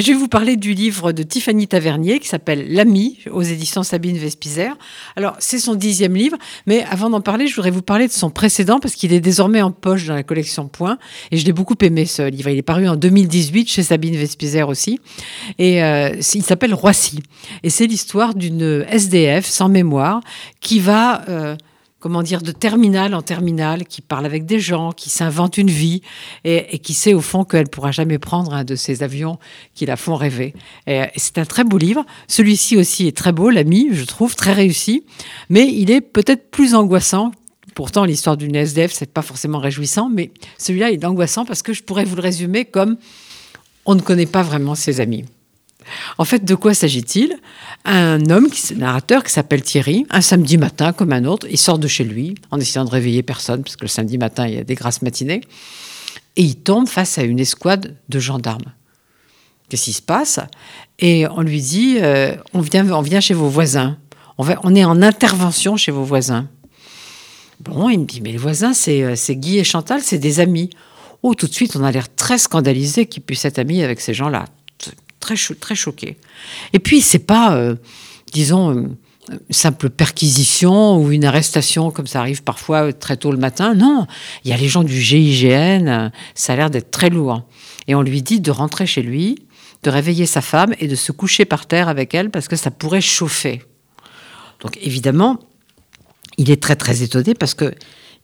Je vais vous parler du livre de Tiffany Tavernier qui s'appelle L'ami aux éditions Sabine Vespizer. Alors, c'est son dixième livre, mais avant d'en parler, je voudrais vous parler de son précédent parce qu'il est désormais en poche dans la collection Point et je l'ai beaucoup aimé ce livre. Il est paru en 2018 chez Sabine Vespizer aussi et euh, il s'appelle Roissy et c'est l'histoire d'une SDF sans mémoire qui va euh, comment dire, de terminale en terminale, qui parle avec des gens, qui s'invente une vie et, qui sait au fond qu'elle pourra jamais prendre un de ces avions qui la font rêver. C'est un très beau livre. Celui-ci aussi est très beau, l'ami, je trouve, très réussi, mais il est peut-être plus angoissant. Pourtant, l'histoire d'une SDF, c'est pas forcément réjouissant, mais celui-là est angoissant parce que je pourrais vous le résumer comme on ne connaît pas vraiment ses amis. En fait, de quoi s'agit-il? Un homme, un narrateur, qui s'appelle Thierry, un samedi matin comme un autre, il sort de chez lui en essayant de réveiller personne, parce que le samedi matin, il y a des grasses matinées, et il tombe face à une escouade de gendarmes. Qu'est-ce qui se passe? Et on lui dit, euh, on, vient, on vient chez vos voisins, on, on est en intervention chez vos voisins. Bon, il me dit, mais les voisins, c'est euh, Guy et Chantal, c'est des amis. Oh, tout de suite, on a l'air très scandalisé qu'il puisse être ami avec ces gens-là très, très choqué. Et puis, c'est pas, euh, disons, une simple perquisition ou une arrestation comme ça arrive parfois très tôt le matin. Non, il y a les gens du GIGN, ça a l'air d'être très lourd. Et on lui dit de rentrer chez lui, de réveiller sa femme et de se coucher par terre avec elle parce que ça pourrait chauffer. Donc évidemment, il est très très étonné parce que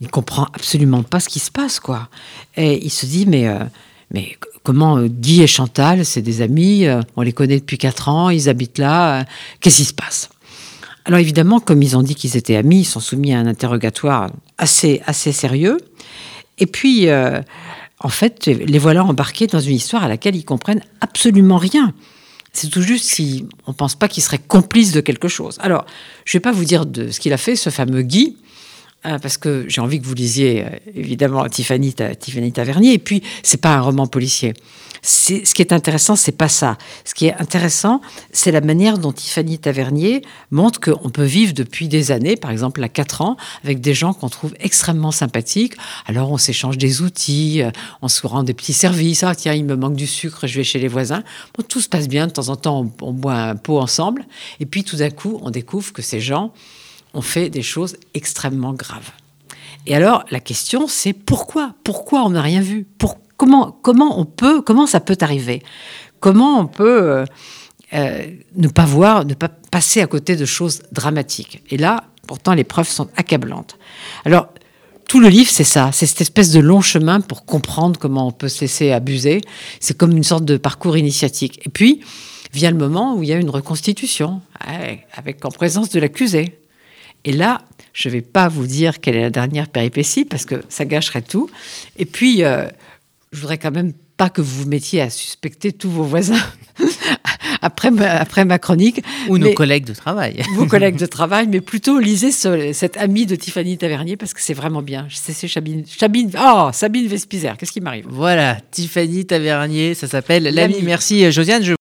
il comprend absolument pas ce qui se passe quoi. Et il se dit mais euh, mais comment euh, Guy et Chantal, c'est des amis, euh, on les connaît depuis quatre ans, ils habitent là, euh, qu'est-ce qui se passe? Alors évidemment, comme ils ont dit qu'ils étaient amis, ils sont soumis à un interrogatoire assez, assez sérieux. Et puis, en fait, les voilà embarqués dans une histoire à laquelle ils comprennent absolument rien. C'est tout juste si on ne pense pas qu'ils seraient complices de quelque chose. Alors, je ne vais pas vous dire de ce qu'il a fait, ce fameux Guy, parce que j'ai envie que vous lisiez euh, évidemment Tiffany, Tiffany Tavernier. Et puis, c'est pas un roman policier. Ce qui est intéressant, c'est pas ça. Ce qui est intéressant, c'est la manière dont Tiffany Tavernier montre qu'on peut vivre depuis des années, par exemple à 4 ans, avec des gens qu'on trouve extrêmement sympathiques. Alors on s'échange des outils, euh, on se rend des petits services. Ah tiens, il me manque du sucre, je vais chez les voisins. Bon, tout se passe bien. De temps en temps, on, on boit un pot ensemble. Et puis tout d'un coup, on découvre que ces gens on fait des choses extrêmement graves. Et alors, la question, c'est pourquoi? Pourquoi on n'a rien vu? Comment, comment on peut, comment ça peut arriver? Comment on peut euh, euh, ne pas voir, ne pas passer à côté de choses dramatiques? Et là, pourtant, les preuves sont accablantes. Alors, tout le livre, c'est ça, c'est cette espèce de long chemin pour comprendre comment on peut se laisser abuser. C'est comme une sorte de parcours initiatique. Et puis, vient le moment où il y a une reconstitution, avec en présence de l'accusé. Et là, je ne vais pas vous dire quelle est la dernière péripétie parce que ça gâcherait tout. Et puis, euh, je voudrais quand même pas que vous vous mettiez à suspecter tous vos voisins après, ma, après ma chronique. Ou nos collègues de travail. vos collègues de travail, mais plutôt lisez cette amie de Tiffany Tavernier parce que c'est vraiment bien. C'est Sabine, Sabine, oh, Sabine Vespizer, qu'est-ce qui m'arrive? Voilà, Tiffany Tavernier, ça s'appelle L'ami. Merci Josiane.